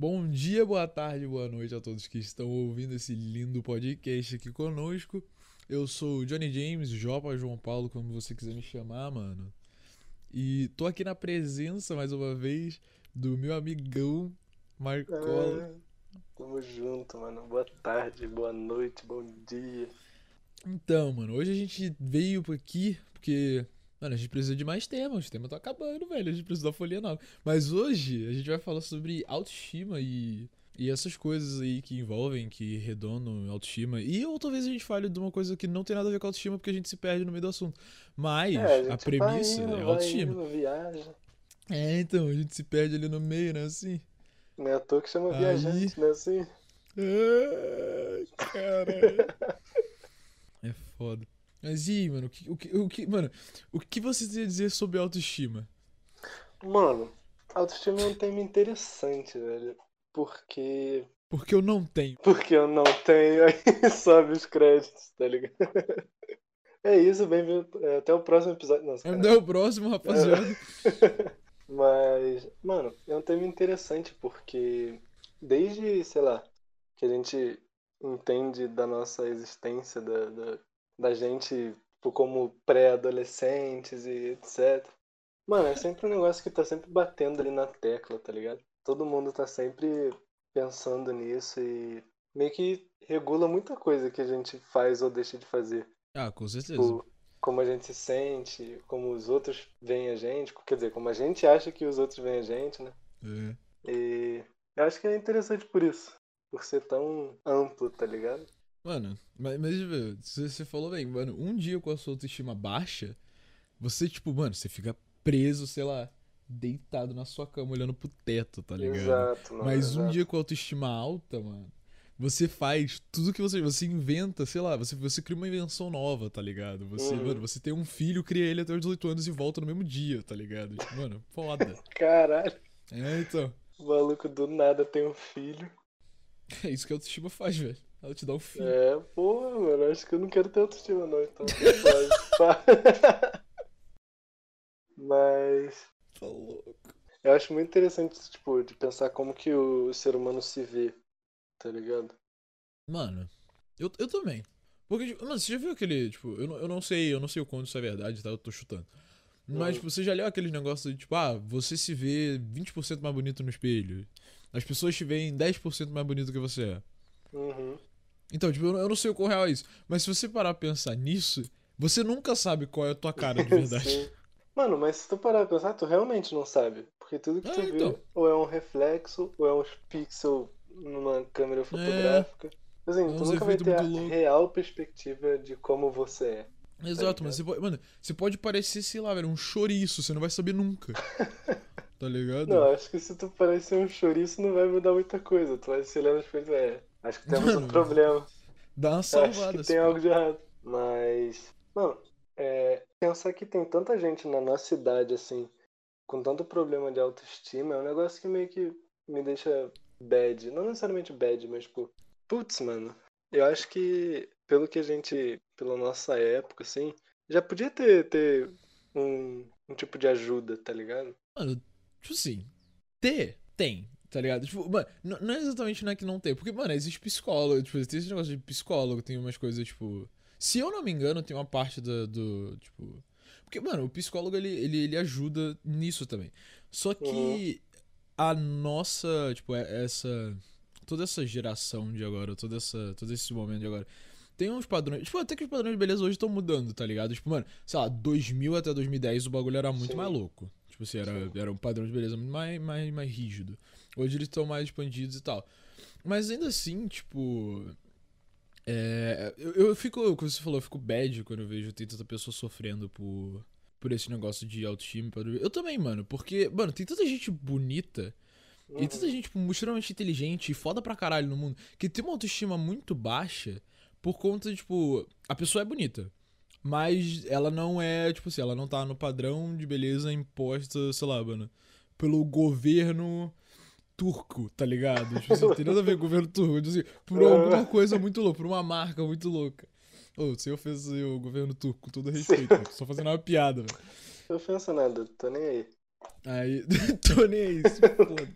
Bom dia, boa tarde, boa noite a todos que estão ouvindo esse lindo podcast aqui conosco. Eu sou o Johnny James, Jopa João Paulo, como você quiser me chamar, mano. E tô aqui na presença, mais uma vez, do meu amigão Marcola. É, tamo junto, mano. Boa tarde, boa noite, bom dia. Então, mano, hoje a gente veio aqui porque, mano, a gente precisa de mais temas. Os temas estão acabando, velho. A gente precisa da folha nova. Mas hoje a gente vai falar sobre autoestima e, e essas coisas aí que envolvem, que redondam autoestima. E ou talvez a gente fale de uma coisa que não tem nada a ver com autoestima porque a gente se perde no meio do assunto. Mas É, a, gente premissa vai indo, é autoestima. indo, viaja. É, então, a gente se perde ali no meio, né? Assim. Não é à toa que chama Aí- viajante, né? Assim. Ai, caralho. É foda. Mas e aí, mano, o que, o que, o que, mano, o que você tem a dizer sobre autoestima? Mano, autoestima é um tema interessante, velho. Porque. Porque eu não tenho. Porque eu não tenho, aí sobe os créditos, tá ligado? É isso, bem-vindo. é, Até o próximo episódio. Nossa, Até o próximo, rapaziada. Mas, mano, é um tema interessante porque desde, sei lá, que a gente entende da nossa existência, da, da, da gente tipo, como pré-adolescentes e etc. Mano, é sempre um negócio que tá sempre batendo ali na tecla, tá ligado? Todo mundo tá sempre pensando nisso e meio que regula muita coisa que a gente faz ou deixa de fazer. Ah, com certeza. Tipo, como a gente se sente, como os outros veem a gente, quer dizer, como a gente acha que os outros veem a gente, né? É. E eu acho que é interessante por isso, por ser tão amplo, tá ligado? Mano, mas, mas velho, você falou bem, mano, um dia com a sua autoestima baixa, você, tipo, mano, você fica preso, sei lá, deitado na sua cama olhando pro teto, tá ligado? Exato, mano. Mas um exato. dia com a autoestima alta, mano, você faz tudo que você. Você inventa, sei lá, você, você cria uma invenção nova, tá ligado? Você, Uhum. mano, você tem um filho, cria ele até os 18 anos e volta no mesmo dia, tá ligado? Tipo, mano, foda. Caralho, É, então. o maluco do nada tem um filho. É isso que a autoestima faz, velho. Ela te dá um filho. É, porra, mano, acho que eu não quero ter autoestima não, então. Mas Tá louco. eu acho muito interessante, tipo, de pensar como que o ser humano se vê, tá ligado? Mano, eu, eu também. Porque, tipo, mano, você já viu aquele, tipo, eu não, eu não sei, eu não sei o quanto isso é verdade, tá? Eu tô chutando. Mas, Uhum. tipo, você já leu aquele negócio de, tipo, ah, você se vê 20% mais bonito no espelho. As pessoas te veem 10% mais bonito que você é. Uhum. Então, tipo, eu não- sei o quão real é isso. Mas se você parar pra pensar nisso, você nunca sabe qual é a tua cara de verdade. Mano, mas se tu parar pra pensar, tu realmente não sabe. Porque tudo que É, tu vê então. ou é um reflexo, ou é uns pixels numa câmera fotográfica. Assim, É tu uns nunca vai ter a loucos. real perspectiva de como você é. Exato, ligado? mas você pode, mano, você pode parecer, sei lá, velho, um chouriço, você não vai saber nunca. Tá ligado? Não, acho que se tu parecer um chouriço não vai mudar muita coisa. Tu vai se olhar no espelho é, acho que temos um problema. Dá uma Acho salvada. que assim. tem algo de errado. Mas, mano, é, pensar que tem tanta gente na nossa idade, assim, com tanto problema de autoestima, é um negócio que meio que me deixa bad. Não necessariamente bad, mas, tipo, putz, mano, eu acho que, pelo que a gente, pela nossa época, assim, já podia ter, ter um, um tipo de ajuda, tá ligado? Mano, tipo assim, ter, tem, tá ligado? Tipo, mano, não é exatamente não é que não tem, porque, mano, existe psicólogo, tipo, tem esse negócio de psicólogo, tem umas coisas, tipo. Se eu não me engano, tem uma parte do. do tipo. Porque, mano, o psicólogo ele, ele, ele ajuda nisso também. Só que Uhum. a nossa, tipo, é- essa. Toda essa geração de agora, toda essa, todo esse momento de agora. Tem uns padrões. Tipo, até que os padrões de beleza hoje estão mudando, tá ligado? Tipo, mano, sei lá, 2000 até 2010 o bagulho era muito Sim. mais louco. Tipo assim, era, Sim. era um padrão de beleza muito mais, mais, mais rígido. Hoje eles estão mais expandidos e tal. Mas ainda assim, tipo. É, eu, eu fico, como você falou, eu fico bad quando eu vejo tem tanta pessoa sofrendo por, por esse negócio de autoestima. e. Eu também, mano, porque, mano, tem tanta gente bonita e Uhum. tanta gente tipo, extremamente inteligente e foda pra caralho no mundo que tem uma autoestima muito baixa por conta tipo, a pessoa é bonita. Mas ela não é, tipo assim, ela não tá no padrão de beleza imposta, sei lá, mano, pelo governo turco, tá ligado? Tipo assim, não tem nada a ver com o governo turco, tipo assim, por alguma coisa muito louca, por uma marca muito louca. Ô, sem ofensa o governo turco, com todo respeito, mano, só fazendo uma piada, velho. Não ofensa nada, tô nem aí. Aí, tô nem aí, se foda.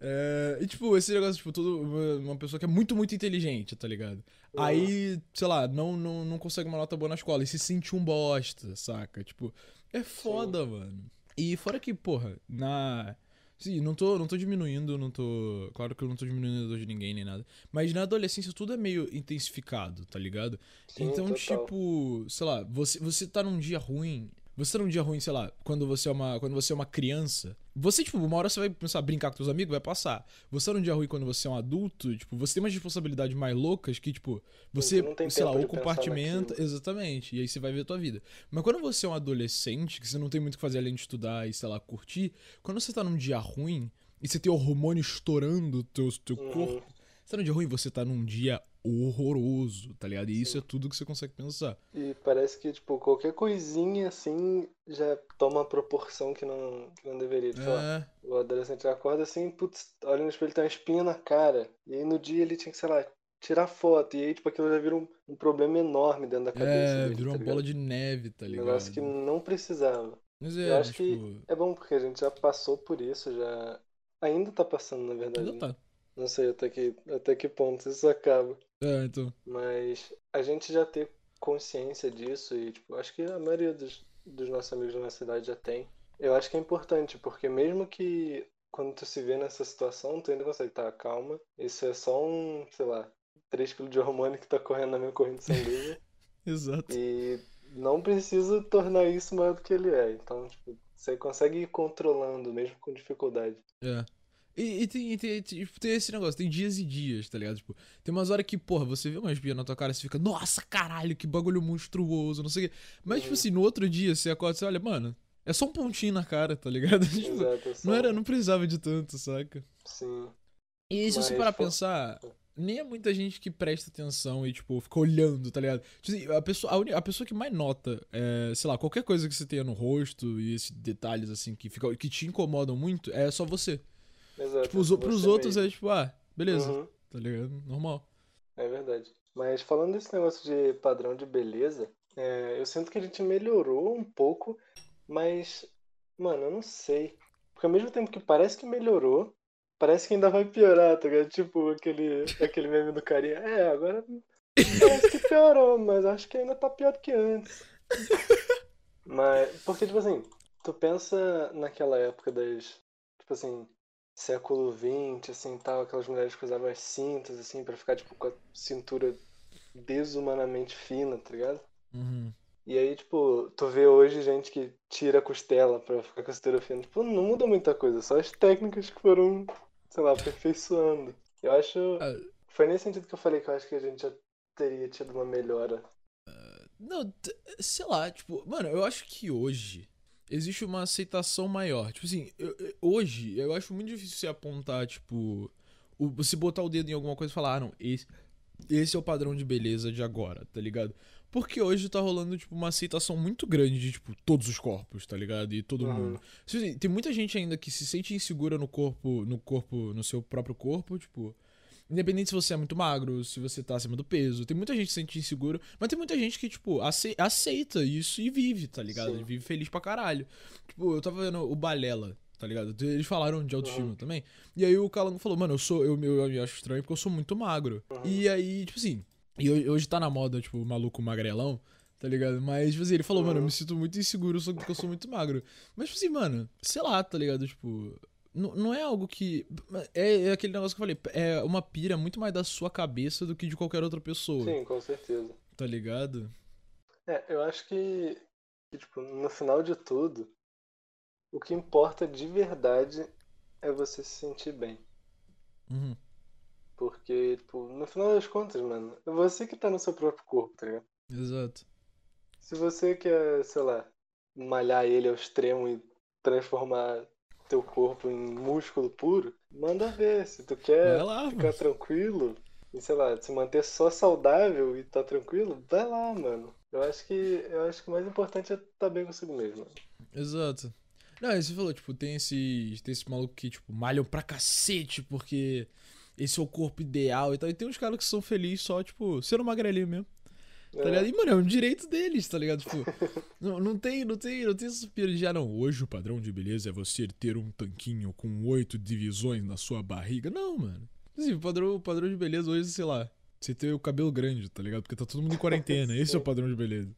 É, e tipo, esse negócio, tipo, todo, uma- pessoa que é muito, muito inteligente, tá ligado? Uhum. Aí, sei lá, não, não, não consegue uma nota boa na escola e se sente um bosta, saca? Tipo, é foda, mano. E fora que, porra, na. Sim, não tô, não tô diminuindo, não tô. Claro que eu não tô diminuindo a dor de ninguém nem nada. Mas na adolescência tudo é meio intensificado, tá ligado? Sim, então, total. tipo, sei lá, você, você tá num dia ruim. Você tá num dia ruim, sei lá, quando você é uma, quando você é uma criança. Você, tipo, uma hora você vai começar a brincar com seus amigos, vai passar. Você tá num dia ruim quando você é um adulto, tipo, você tem umas responsabilidades mais loucas que, tipo, você, sei lá, ou compartimenta. Exatamente. E aí você vai ver a tua vida. Mas quando você é um adolescente, que você não tem muito o que fazer além de estudar e, sei lá, curtir, quando você tá num dia ruim e você tem o hormônio estourando o teu, teu Uhum. corpo, você tá num dia ruim, você tá num dia horroroso, tá ligado? E isso é tudo que você consegue pensar. E parece que, tipo, qualquer coisinha assim já toma uma proporção que não, que não deveria. Tipo, ó, É, o adolescente acorda assim, putz, olha no espelho, tem uma espinha na cara. E aí no dia ele tinha que, sei lá, tirar foto. E aí, tipo, aquilo já vira um, um problema enorme dentro da cabeça é, dele, virou tá uma bola de neve, tá Um ligado? negócio que não precisava. Mas Eu é, acho que tipo. é bom porque a gente já passou por isso, já. Ainda tá passando, na verdade. Ainda né? tá. Não sei até que, até que ponto isso acaba. É, então. Mas a gente já ter consciência disso e, tipo, acho que a maioria dos, dos nossos amigos da nossa cidade já tem. Eu acho que é importante, porque mesmo que quando tu se vê nessa situação, tu ainda consegue, tá, calma, isso é só um, sei lá, 3 kg de hormônio que tá correndo na minha corrente sanguínea Exato. e não preciso tornar isso maior do que ele é. Então, tipo, você consegue ir controlando, mesmo com dificuldade. É. E, e tem, e tem, tipo, tem esse negócio, tem dias e dias, tá ligado? Tipo, tem umas horas que, porra, você vê uma espinha na tua cara e você fica, nossa, caralho, que bagulho monstruoso, não sei o quê. Mas, tipo Uhum. assim, no outro dia você acorda e você olha, mano, é só um pontinho na cara, tá ligado? Tipo, Exato, é só- não, era, não precisava de tanto, saca? Sim. E se você parar fo- pensar, nem é muita gente que presta atenção e, tipo, fica olhando, tá ligado? Tipo assim, a pessoa, a, uni- a pessoa que mais nota, é, sei lá, qualquer coisa que você tenha no rosto e esses detalhes, assim, que, fica, que te incomodam muito, é só você. Exato. Tipo, os, pros outros mesmo. é tipo, ah, beleza, Uhum. tá ligado? Normal. É verdade. Mas falando desse negócio de padrão de beleza, é, eu sinto que a gente melhorou um pouco, mas, mano, eu não sei. Porque ao mesmo tempo que parece que melhorou, parece que ainda vai piorar, tá ligado? Tipo aquele, aquele meme do carinha. É, agora parece que piorou, mas acho que ainda tá pior do que antes. Mas, porque, tipo assim, tu pensa naquela época das, tipo assim, século XX, assim, tal, aquelas mulheres que usavam as cintas, assim, pra ficar, tipo, com a cintura desumanamente fina, tá ligado? Uhum. E aí, tipo, tu vê hoje gente que tira a costela pra ficar com a cintura fina. Tipo, não muda muita coisa, só as técnicas que foram, sei lá, aperfeiçoando. Eu acho. Ah. Foi nesse sentido que eu falei que eu acho que a gente já teria tido uma melhora. Não, t- sei lá, tipo, mano, eu acho que hoje existe uma aceitação maior. Tipo assim, eu- eu- hoje eu acho muito difícil você apontar, tipo, o, você botar o dedo em alguma coisa e falar, ah, não, esse, esse é o padrão de beleza de agora, tá ligado? Porque hoje tá rolando, tipo, uma aceitação muito grande de, tipo, todos os corpos, tá ligado? E todo Uhum. mundo. Tipo assim, Tem muita gente ainda que se sente insegura no corpo, no corpo, no seu próprio corpo, tipo. Independente se você é muito magro, se você tá acima do peso. Tem muita gente que se sente inseguro, mas tem muita gente que, tipo, ace- aceita isso e vive, tá ligado? Sim. Vive feliz pra caralho. Tipo, eu tava vendo o Balela, tá ligado? Eles falaram de autoestima Uhum. também. E aí o Calango falou, mano, eu sou. Eu, eu, eu me acho estranho porque eu sou muito magro. Uhum. E aí, tipo assim. E ho- hoje tá na moda, tipo, o maluco magrelão, tá ligado? Mas, tipo assim, ele falou, mano, eu Uhum. me sinto muito inseguro só porque eu sou muito magro. Mas, tipo assim, mano, sei lá, tá ligado? Tipo. Não, não é algo que. É, é aquele negócio que eu falei. É uma pira muito mais da sua cabeça do que de qualquer outra pessoa. Sim, com certeza. Tá ligado? É, eu acho que, que, tipo, no final de tudo, o que importa de verdade é você se sentir bem. Uhum. Porque, tipo, no final das contas, mano, é você que tá no seu próprio corpo, tá ligado? Exato. Se você quer, sei lá, malhar ele ao extremo e transformar teu corpo em músculo puro, manda ver. Se tu quer lá, ficar mano. tranquilo e, sei lá, se manter só saudável e tá tranquilo, vai lá, mano. Eu acho que eu acho que o mais importante é estar bem consigo mesmo. mano. Exato. Não, você falou, tipo, tem esses, tem esses malucos que, tipo, malham pra cacete porque esse é o corpo ideal e tal. E tem uns caras que são felizes só, tipo, sendo magrelinho mesmo. Tá ligado? E, mano, é um direito deles, tá ligado? Tipo, não, não tem, não tem, não tem essa pira de, ah, não, hoje o padrão de beleza é você ter um tanquinho com oito divisões na sua barriga. Não, mano. Assim, o padrão, o padrão de beleza hoje, sei lá, você ter o cabelo grande, tá ligado? Porque tá todo mundo em quarentena. Esse é o padrão de beleza.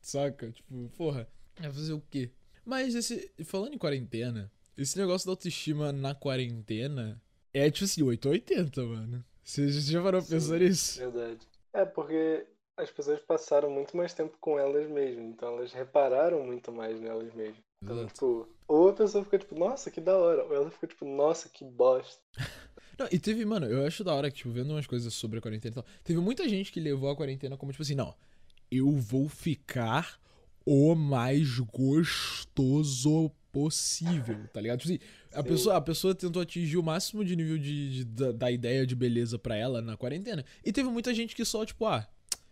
Saca? Tipo, porra, vai fazer o quê? Mas esse. Falando em quarentena, esse negócio da autoestima na quarentena é tipo assim, 880, mano. Você já parou pra pensar nisso? Verdade. É, porque as pessoas passaram muito mais tempo com elas mesmas, então elas repararam muito mais nelas mesmas. Então, Exato. tipo, ou a pessoa fica tipo, nossa, que da hora, ou ela fica tipo, nossa, que bosta. Não, e teve, mano, eu acho da hora que, tipo, vendo umas coisas sobre a quarentena e tal, teve muita gente que levou a quarentena como, tipo assim, não, eu vou ficar o mais gostoso possível, tá ligado? Tipo assim, a Sim. pessoa, a pessoa tentou atingir o máximo de nível de, de- da, da ideia de beleza pra ela na quarentena. E teve muita gente que só, tipo, ah,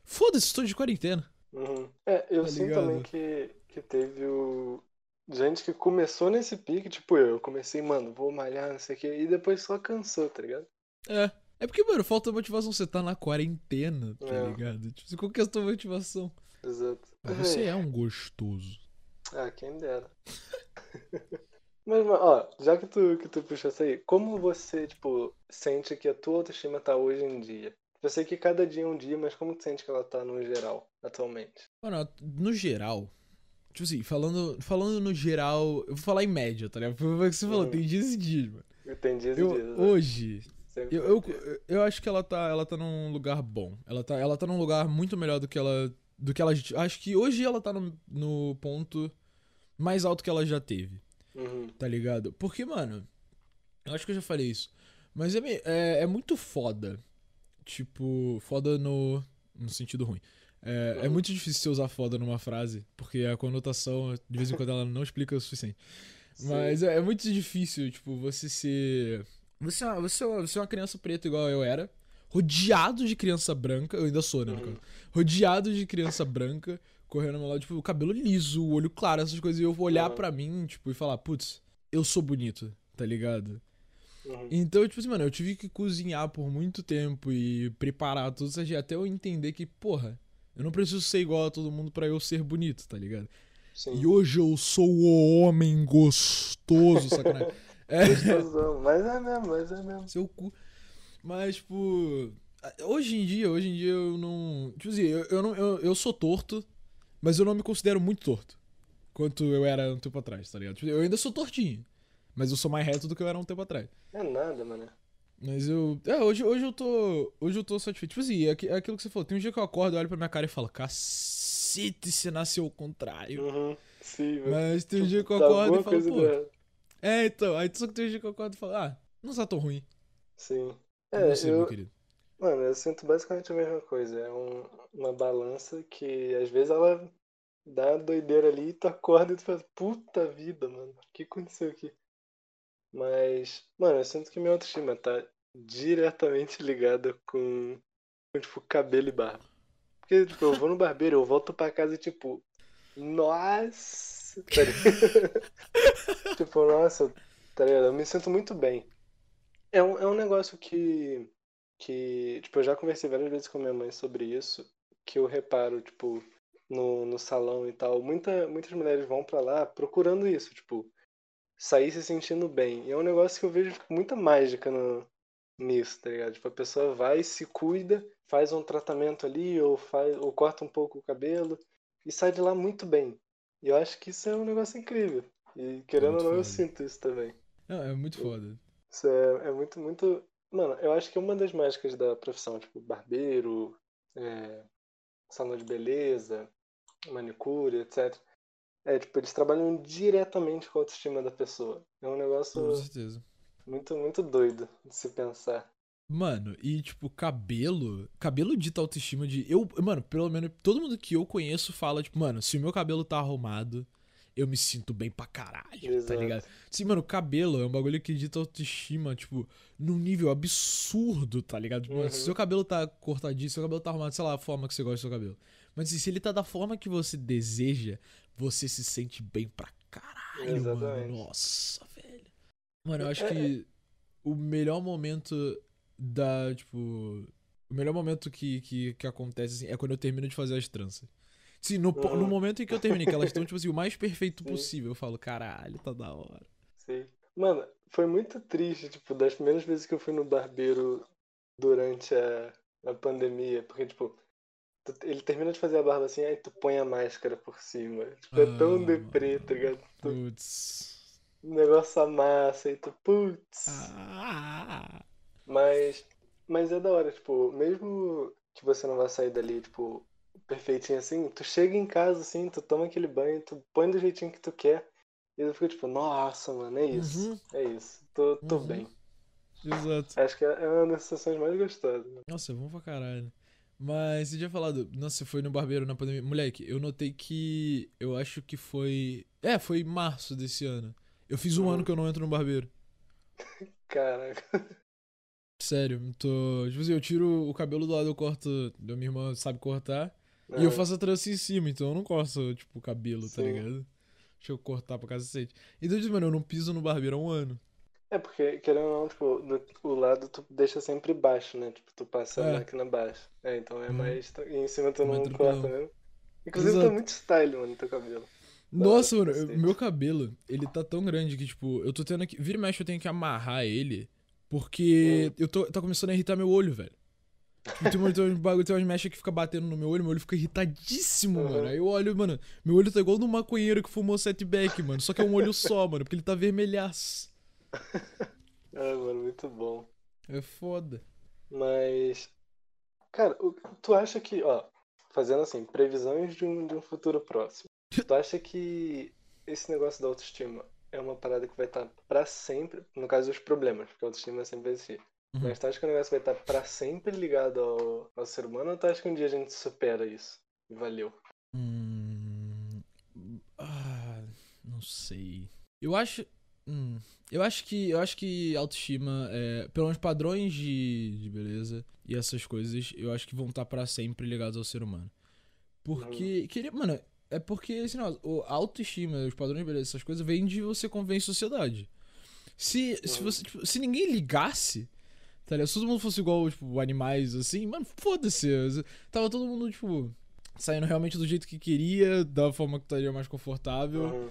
foda-se, estou de quarentena. Uhum. É, eu Tá sinto ligado? também que, que teve o. Gente que começou nesse pique, tipo eu, eu comecei, mano, vou malhar, não sei o quê, e depois só cansou, tá ligado? É. É porque, mano, falta motivação. Você tá na quarentena, tá É. ligado? Tipo, qual que é a tua motivação? Exato. Você é um gostoso. Ah, quem dera. Mas, ó, já que tu, que tu puxou isso aí, como você, tipo, sente que a tua autoestima tá hoje em dia? Eu sei que cada dia é um dia, mas como tu sente que ela tá no geral, atualmente? Mano, no geral. Tipo assim, falando, falando no geral. Eu vou falar em média, tá ligado? Foi o que você falou, Uhum. tem dias e dias, mano. Eu tenho dias e dias. né? hoje, Sempre eu, eu, eu acho que ela tá, ela tá num lugar bom. Ela tá, ela tá num lugar muito melhor do que ela. Do que ela. Acho que hoje ela tá no, no ponto mais alto que ela já teve. Uhum. Tá ligado? Porque, mano, eu acho que eu já falei isso. Mas é, é, é muito foda. Tipo, foda no, no sentido ruim. É, é Uhum. muito difícil você usar foda numa frase, porque a conotação, de vez em quando, ela não explica o suficiente. Sim. Mas é, é muito difícil, tipo, você ser. Você é, uma, você, é você é uma criança preta igual eu era, rodeado de criança branca, eu ainda sou, né? Uhum. Rodeado de criança branca, correndo ao meu lado, tipo, o cabelo liso, o olho claro, essas coisas, e eu vou olhar Uhum. pra mim, tipo, e falar, putz, eu sou bonito, tá ligado? Uhum. Então, tipo assim, mano, eu tive que cozinhar por muito tempo e preparar tudo isso até eu entender que, porra, eu não preciso ser igual a todo mundo pra eu ser bonito, tá ligado? Sim. E hoje eu sou o homem gostoso, sacanagem. É, Gostosão. Mas é mesmo, mas é mesmo. seu cu. Mas, tipo, hoje em dia, hoje em dia eu não. Tipo assim, eu, eu, não, eu, eu sou torto, mas eu não me considero muito torto. Quanto eu era um tempo atrás, tá ligado? Tipo, eu ainda sou tortinho. Mas eu sou mais reto do que eu era um tempo atrás. É nada, mano. Mas eu. É, hoje, hoje eu tô. Hoje eu tô satisfeito. Tipo assim, é é aquilo que você falou. Tem um dia que eu acordo, eu olho pra minha cara e falo, cacete, você nasceu ao contrário. Uhum. Sim, velho. Mas tem um dia que eu Tá acordo alguma e falo, pô. É, então. Aí só que tem um dia que eu acordo e falo, ah, não tá tão ruim. Sim. É, você, meu eu, querido? Mano, eu sinto basicamente a mesma coisa. É um- uma balança que às vezes ela dá doideira ali e tu acorda e tu fala, puta vida, mano, o que aconteceu aqui? Mas, mano, eu sinto que minha autoestima tá diretamente ligada com, com tipo, cabelo e barba. Porque, tipo, eu vou no barbeiro, eu volto pra casa e, tipo, nossa, tá? Tipo, nossa, tá ligado? Eu me sinto muito bem. É um, é um negócio que, que, tipo, eu já conversei várias vezes com minha mãe sobre isso, que eu reparo, tipo, no, no salão e tal. Muita, muitas mulheres vão pra lá procurando isso, tipo, sair se sentindo bem. E é um negócio que eu vejo muita mágica no, nisso, tá ligado? Tipo, a pessoa vai, se cuida, faz um tratamento ali, ou, faz, ou corta um pouco o cabelo, e sai de lá muito bem. E eu acho que isso é um negócio incrível. E querendo Muito ou não, eu foda. sinto isso também. Não, é muito foda. Isso é, é muito, muito. Mano, eu acho que uma das mágicas da profissão, tipo, barbeiro, é, salão de beleza, manicure, etc. É, tipo, eles trabalham diretamente com a autoestima da pessoa. É um Com negócio certeza. muito, muito doido de se pensar. Mano, e tipo, cabelo. Cabelo dita autoestima de. Eu, mano, pelo menos todo mundo que eu conheço fala, tipo, mano, se o meu cabelo tá arrumado, eu me sinto bem pra caralho, tá Exato. ligado? Sim, mano, cabelo é um bagulho que dita autoestima, tipo, num nível absurdo, tá ligado? Tipo, mano, se Uhum. seu cabelo tá cortadinho, se seu cabelo tá arrumado, sei lá, a forma que você gosta do seu cabelo. Mas assim, se ele tá da forma que você deseja, você se sente bem pra caralho, mano. Exatamente. Nossa, velho. Mano, eu acho É, que o melhor momento da, tipo. O melhor momento que, que, que acontece assim, é quando eu termino de fazer as tranças. Sim, no, no Uhum. momento em que eu terminei, que elas estão, tipo assim, o mais perfeito Sim. possível. Eu falo, caralho, tá da hora. Sim. Mano, foi muito triste, tipo, das primeiras vezes que eu fui no barbeiro durante a, a pandemia, porque, tipo, tu- ele termina de fazer a barba assim, aí tu põe a máscara por cima. Tipo, é tão Ah, deprê, tá ligado? Tu, Putz. o negócio amassa e tu, putz. Ah. Mas, mas é da hora, tipo, mesmo que você não vá sair dali, tipo, perfeitinho assim, tu chega em casa assim, tu toma aquele banho, tu põe do jeitinho que tu quer, e tu fica tipo, nossa, mano, é isso, Uhum. é isso, tô, tô Uhum. bem. Exato. Acho que é uma das sensações mais gostosas. né? Nossa, é bom pra caralho. Mas você tinha falado, nossa, você foi no barbeiro na pandemia. Moleque, eu notei que. Eu acho que foi. É, foi março desse ano. Eu fiz um Uhum. ano que eu não entro no barbeiro. Caraca. Sério, eu tô. Tipo assim, eu tiro o cabelo do lado, eu corto. Minha irmã sabe cortar. E eu faço a trança em cima, então eu não corto, tipo, o cabelo, tá Sim. ligado? Deixa eu cortar pra cacete. Então, mano, eu não piso no barbeiro há um ano. É porque, querendo ou não, tipo, do, o lado tu deixa sempre baixo, né? Tipo, tu passa É. a máquina baixa. É, então é Uhum. mais. E em cima tu Mais não corta mesmo. Inclusive Exato. tá muito style, mano, teu cabelo. Nossa, mano, eu- meu cabelo, ele tá tão grande que, tipo, eu tô tendo que. Vira e mexe, eu tenho que amarrar ele. Porque eu tô, tá começando a irritar meu olho, velho. Tem, uns bagulho, tem umas mechas que fica batendo no meu olho, meu olho fica irritadíssimo, Uhum. mano. Aí eu olho, mano, meu olho tá igual do maconheiro que fumou setback, mano. Só que é um olho só, mano, porque ele tá vermelhaço. Ah, mano, muito bom. É foda. Mas, cara, tu acha que, ó, fazendo assim, previsões de um, de um futuro próximo, tu acha que esse negócio da autoestima é uma parada que vai estar pra sempre, no caso dos problemas, porque a autoestima sempre vai existir, Uhum. mas tu acha que o negócio vai estar pra sempre ligado ao, ao ser humano ou tu acha que um dia a gente supera isso? Valeu. Hum, ah, não sei. Eu acho. hum, eu acho que. Eu acho que autoestima, é, pelo menos padrões de, de beleza e essas coisas, eu acho que vão estar pra sempre ligados ao ser humano. Porque. Queria, mano, é porque, assim, não, o- a autoestima, os padrões de beleza, essas coisas, vêm de você conviver em sociedade. Se, se, Uhum. você, tipo, se ninguém ligasse, tá ligado? Se todo mundo fosse igual, tipo, animais, assim, mano, foda-se. Tava todo mundo, tipo, saindo realmente do jeito que queria, da forma que estaria mais confortável. Uhum.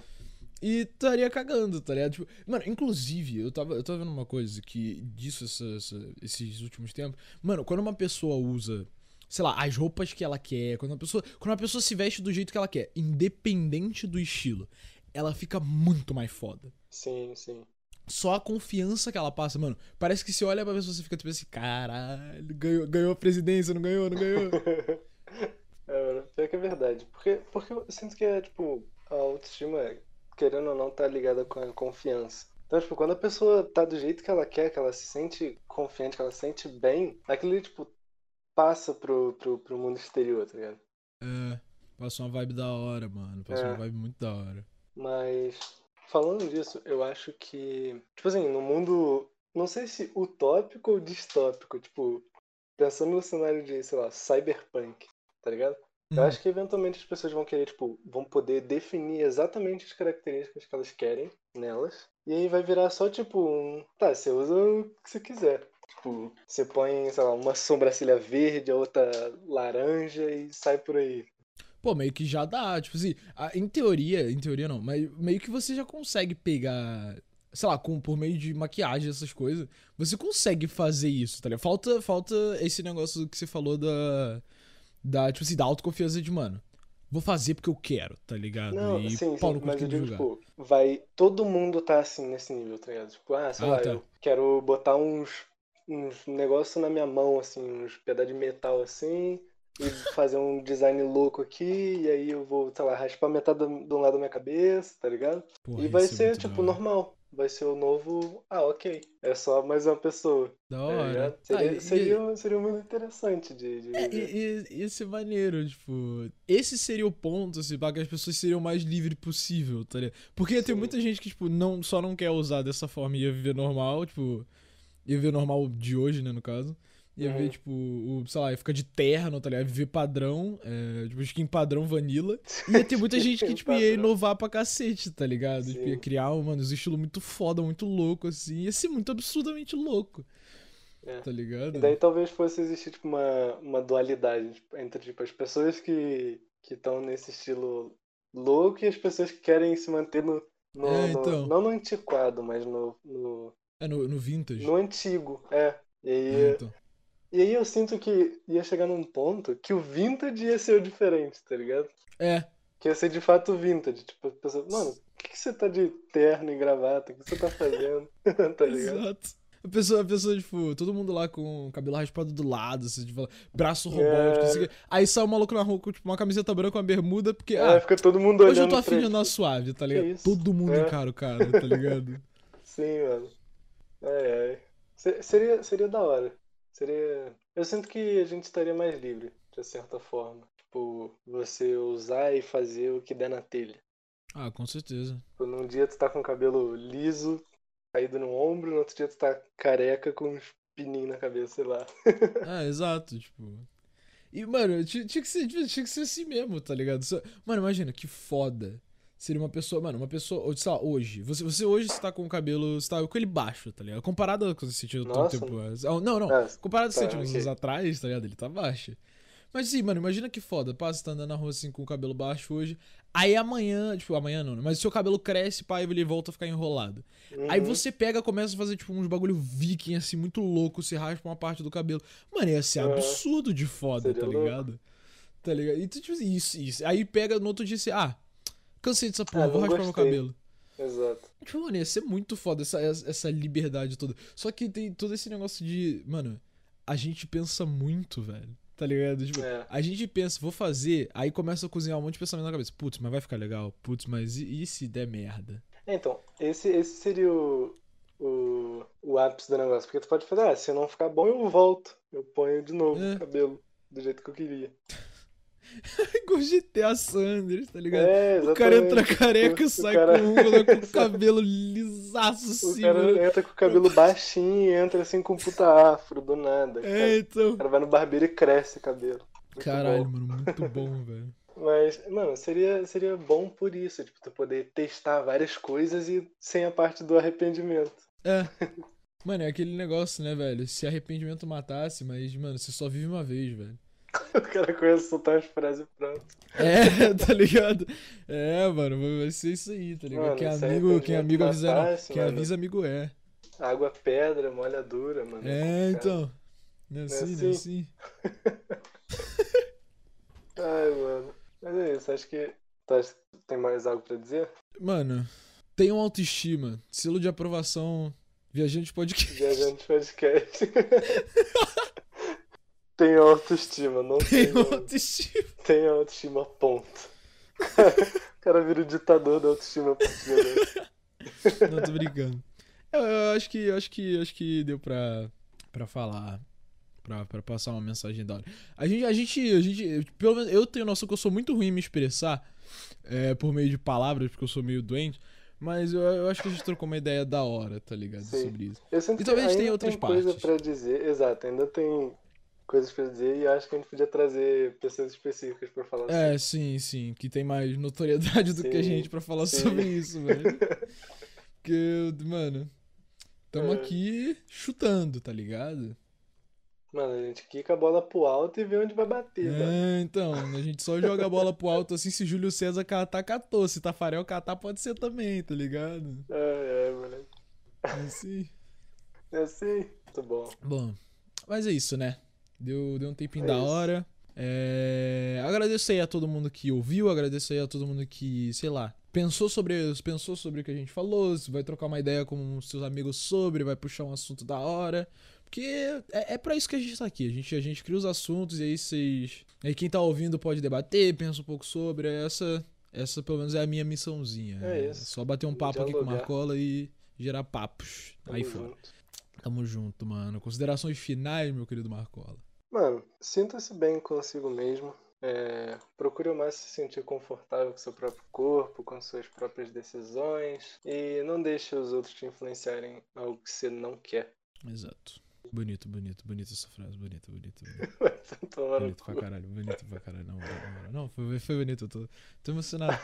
E estaria cagando, tá ligado? Tipo, mano, inclusive, eu tava, eu tava vendo uma coisa que disso essa- essa- esses últimos tempos. Mano, quando uma pessoa usa, sei lá, as roupas que ela quer, quando uma pessoa, quando uma pessoa se veste do jeito que ela quer, independente do estilo, ela fica muito mais foda. Sim, sim. Só a confiança que ela passa, mano. Parece que você olha pra pessoa e fica tipo assim, caralho, ganhou, ganhou a presidência, não ganhou, não ganhou. É, mano, pior que é verdade. Porque, porque eu sinto que é, tipo, a autoestima, querendo ou não, tá ligada com a confiança. Então, tipo, quando a pessoa tá do jeito que ela quer, que ela se sente confiante, que ela se sente bem, aquilo tipo, passa pro, pro, pro mundo exterior, tá ligado? É, passa uma vibe da hora, mano. Passa É. uma vibe muito da hora. Mas, falando disso, eu acho que, tipo assim, no mundo, não sei se utópico ou distópico, tipo, pensando no cenário de, sei lá, cyberpunk, tá ligado? Eu Hum. acho que eventualmente as pessoas vão querer, tipo, vão poder definir exatamente as características que elas querem nelas. E aí vai virar só, tipo, um. Tá, você usa o que você quiser. Tipo, você põe, sei lá, uma sobrancelha verde, a outra laranja e sai por aí. Pô, meio que já dá, tipo assim, em teoria, em teoria não, mas meio que você já consegue pegar, sei lá, com, por meio de maquiagem, essas coisas, você consegue fazer isso, tá ligado? Falta, falta esse negócio que você falou da, da, tipo assim, da autoconfiança de, mano, vou fazer porque eu quero, tá ligado? Não, e sim, pau sim, mas eu digo, tipo, vai. Todo mundo tá assim nesse nível, tá ligado? Tipo, ah, sei Ah, lá, tá. eu quero botar uns, uns negócios na minha mão, assim, uns pedaços de metal assim, fazer um design louco aqui, e aí eu vou, sei lá, raspar metade do- de um lado da minha cabeça, tá ligado? Porra, e vai ser da tipo, normal. Vai ser o novo. Ah, ok. É só mais uma pessoa. Da Tá hora. Ah, Seria, e- seria, seria muito interessante de, de É, e, e, ser maneiro, tipo. Esse seria o ponto, assim, pra que as pessoas seriam o mais livres possível, tá ligado? Porque Sim. muita gente que, tipo, não, só não quer usar dessa forma e ia viver normal, tipo. Ia viver normal de hoje, né, no caso. Ia Uhum. ver, tipo, o, sei lá, ia ficar de terno, tá ligado? Ia viver padrão, é, tipo, skin padrão vanilla. E ia ter muita gente que, tipo, ia inovar pra cacete, tá ligado? Tipo, ia criar, mano, um estilo muito foda, muito louco, assim. Ia ser muito absurdamente louco. É. Tá ligado? E daí talvez fosse existir tipo, uma, uma dualidade tipo, entre tipo, as pessoas que estão nesse estilo louco e as pessoas que querem se manter no. no- É, no- então. não no antiquado, mas no, no, É no, no vintage. no antigo. É. E aí, É, então. E aí eu sinto que ia chegar num ponto que o vintage ia ser o diferente, tá ligado? É, Que ia ser de fato vintage. Tipo, a pessoa, mano, por que, que você tá de terno e gravata? O que você tá fazendo? tá ligado? exato. A pessoa, a pessoa, tipo, todo mundo lá com o cabelo raspado do lado, assim, tipo, braço É. robótico, assim, aí sai o maluco na rua com tipo, uma camiseta branca, uma bermuda, porque, É, ah, fica todo mundo hoje eu olhando tô afim de andar suave, tá ligado? Todo mundo É. encara o cara, tá ligado? Sim, mano. Ai, ai. Se- Seria, seria da hora. Seria. Eu sinto que a gente estaria mais livre, de certa forma. Tipo, você usar e fazer o que der na telha. Ah, com certeza. Tipo, num dia tu tá com o cabelo liso, caído no ombro, no outro dia tu tá careca com uns pininhos na cabeça, sei lá. É, exato, tipo. E, mano, tinha, tinha que ser, tinha que ser assim mesmo, tá ligado? Mano, imagina, que foda. Seria uma pessoa, mano, uma pessoa, ou, sei lá, hoje. Você, você hoje você tá com o cabelo, você tá com ele baixo, tá ligado? Comparado com você tinha tanto Nossa. tempo. ah, Não, não. Ah, Comparado com Tá, ok. anos atrás, tá ligado? Ele tá baixo. Mas sim, mano, imagina que foda. Pá, você tá andando na rua assim com o cabelo baixo hoje. Aí amanhã, tipo, amanhã não, né? Mas seu cabelo cresce, pá, ele volta a ficar enrolado. Aí uhum. você pega, começa a fazer, tipo, uns bagulho viking, assim, muito louco, se raspa uma parte do cabelo. Mano, ia ser É. absurdo de foda, Seria tá louco. ligado? Tá ligado? E tipo, assim, isso, isso. Aí pega no outro dia assim, ah, cansei dessa porra, Ah, vou raspar meu gostei. cabelo. Exato. Tipo, mano, ia ser muito foda essa, essa liberdade toda. Só que tem todo esse negócio de. Mano, a gente pensa muito, velho. Tá ligado? Tipo, É. a gente pensa, vou fazer, aí começa a cozinhar um monte de pensamento na cabeça. Putz, mas vai ficar legal. Putz, mas e, e se der merda? Então, esse, esse seria o, o, o ápice do negócio. Porque tu pode fazer, ah, se não ficar bom, eu volto. Eu ponho de novo É. o cabelo do jeito que eu queria. Igual Sanders, tá ligado? É, o cara entra careca, O sai cara- com, o- com o cabelo lisaço O assim, cara mano. entra com o cabelo baixinho e entra assim com puta afro do nada. É, Cara. então. O cara vai no barbeiro e cresce o cabelo. Muito Caralho, bom. mano, muito bom, velho. Mas, mano, seria, seria bom por isso, tipo, tu poder testar várias coisas e sem a parte do arrependimento. É. Mano, é aquele negócio, né, velho? Se arrependimento matasse, mas, mano, você só vive uma vez, velho. O cara a soltar as frases prontas. É, tá ligado? É, mano, vai ser isso aí, tá ligado? Mano, quem é amigo, quem é amigo arrependimento avisa matasse, Quem mano. avisa, amigo é. Água pedra, molha dura, mano. É, complicado. então. Não é Não é assim, não é assim? assim. Ai, mano. Mas é isso, acho que. tu acha que Tem mais algo pra dizer? Mano, tenham autoestima. Selo de aprovação. Viajante podcast. Viajante podcast. Tem autoestima, não tem. Tenham autoestima. Tem autoestima, ponto. O cara vira o ditador da autoestima a. Não, tô brincando. Eu, eu acho que eu acho que acho que deu pra, pra falar. Pra, pra passar uma mensagem da hora. A gente, a gente, a gente. Pelo menos eu tenho noção que eu sou muito ruim em me expressar é, por meio de palavras, porque eu sou meio doente. Mas eu, eu acho que a gente trocou uma ideia da hora, tá ligado? Sim. Sobre isso. Eu sinto E talvez que ainda tenha outras tem coisa partes. pra dizer. Exato, ainda tem coisas pra dizer e acho que a gente podia trazer pessoas específicas pra falar É, sim, sim. Que tem mais notoriedade do que a Sim, gente pra falar sim. sobre isso, velho. Porque, mano, tamo É. aqui chutando, tá ligado? Mano, a gente quica a bola pro alto e vê onde vai bater, mano. É, então, a gente só joga a bola pro alto assim, se Júlio César catar, catou. Se Tafarel catar, pode ser também, tá ligado? É, é, moleque. Assim. É assim. Muito bom. Bom, mas é isso, né? Deu, deu um tempinho É da hora. É, agradeço aí a todo mundo que ouviu, agradeço aí a todo mundo que, sei lá, pensou sobre, pensou sobre o que a gente falou, vai trocar uma ideia com seus amigos sobre, vai puxar um assunto da hora. Porque é, é pra isso que a gente tá aqui. A gente, a gente cria os assuntos e aí vocês. Aí quem tá ouvindo pode debater, pensa um pouco sobre. Essa, essa pelo menos é a minha missãozinha. É isso. Só bater um papo aqui com o. Marcola e gerar papos. Tamo aí fora. junto. Tamo junto, mano. Considerações finais, meu querido Marcola. Mano, sinta-se bem consigo mesmo. É, procure ao máximo se sentir confortável com seu próprio corpo, com suas próprias decisões. E não deixe os outros te influenciarem em algo que você não quer. Exato. Bonito, bonito, bonito essa frase. Bonito, bonito. bonito. Bonito pra caralho, bonito pra caralho. Não, não, não foi, foi bonito, eu tô, tô emocionado.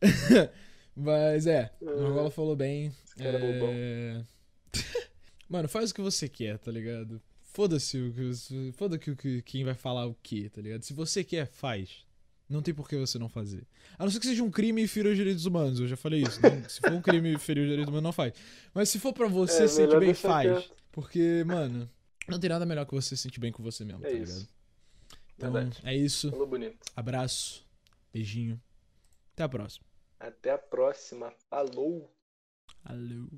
Mas é, o Margola falou bem. Esse cara é bobão. É... Mano, faz o que você quer, tá ligado? Foda-se o que. Foda-se o que quem vai falar o que, tá ligado? Se você quer, faz. Não tem por que você não fazer. A não ser que seja um crime e fira os direitos humanos. Eu já falei isso. Não, se for um crime e ferir os direitos humanos, não faz. Mas se for pra você É, se sentir bem, faz. quieto. Porque, mano, não tem nada melhor que você se sentir bem com você mesmo, É tá isso. ligado? Então, Verdade. é isso. Falou bonito. Abraço. Beijinho. Até a próxima. Até a próxima. Falou! Alô.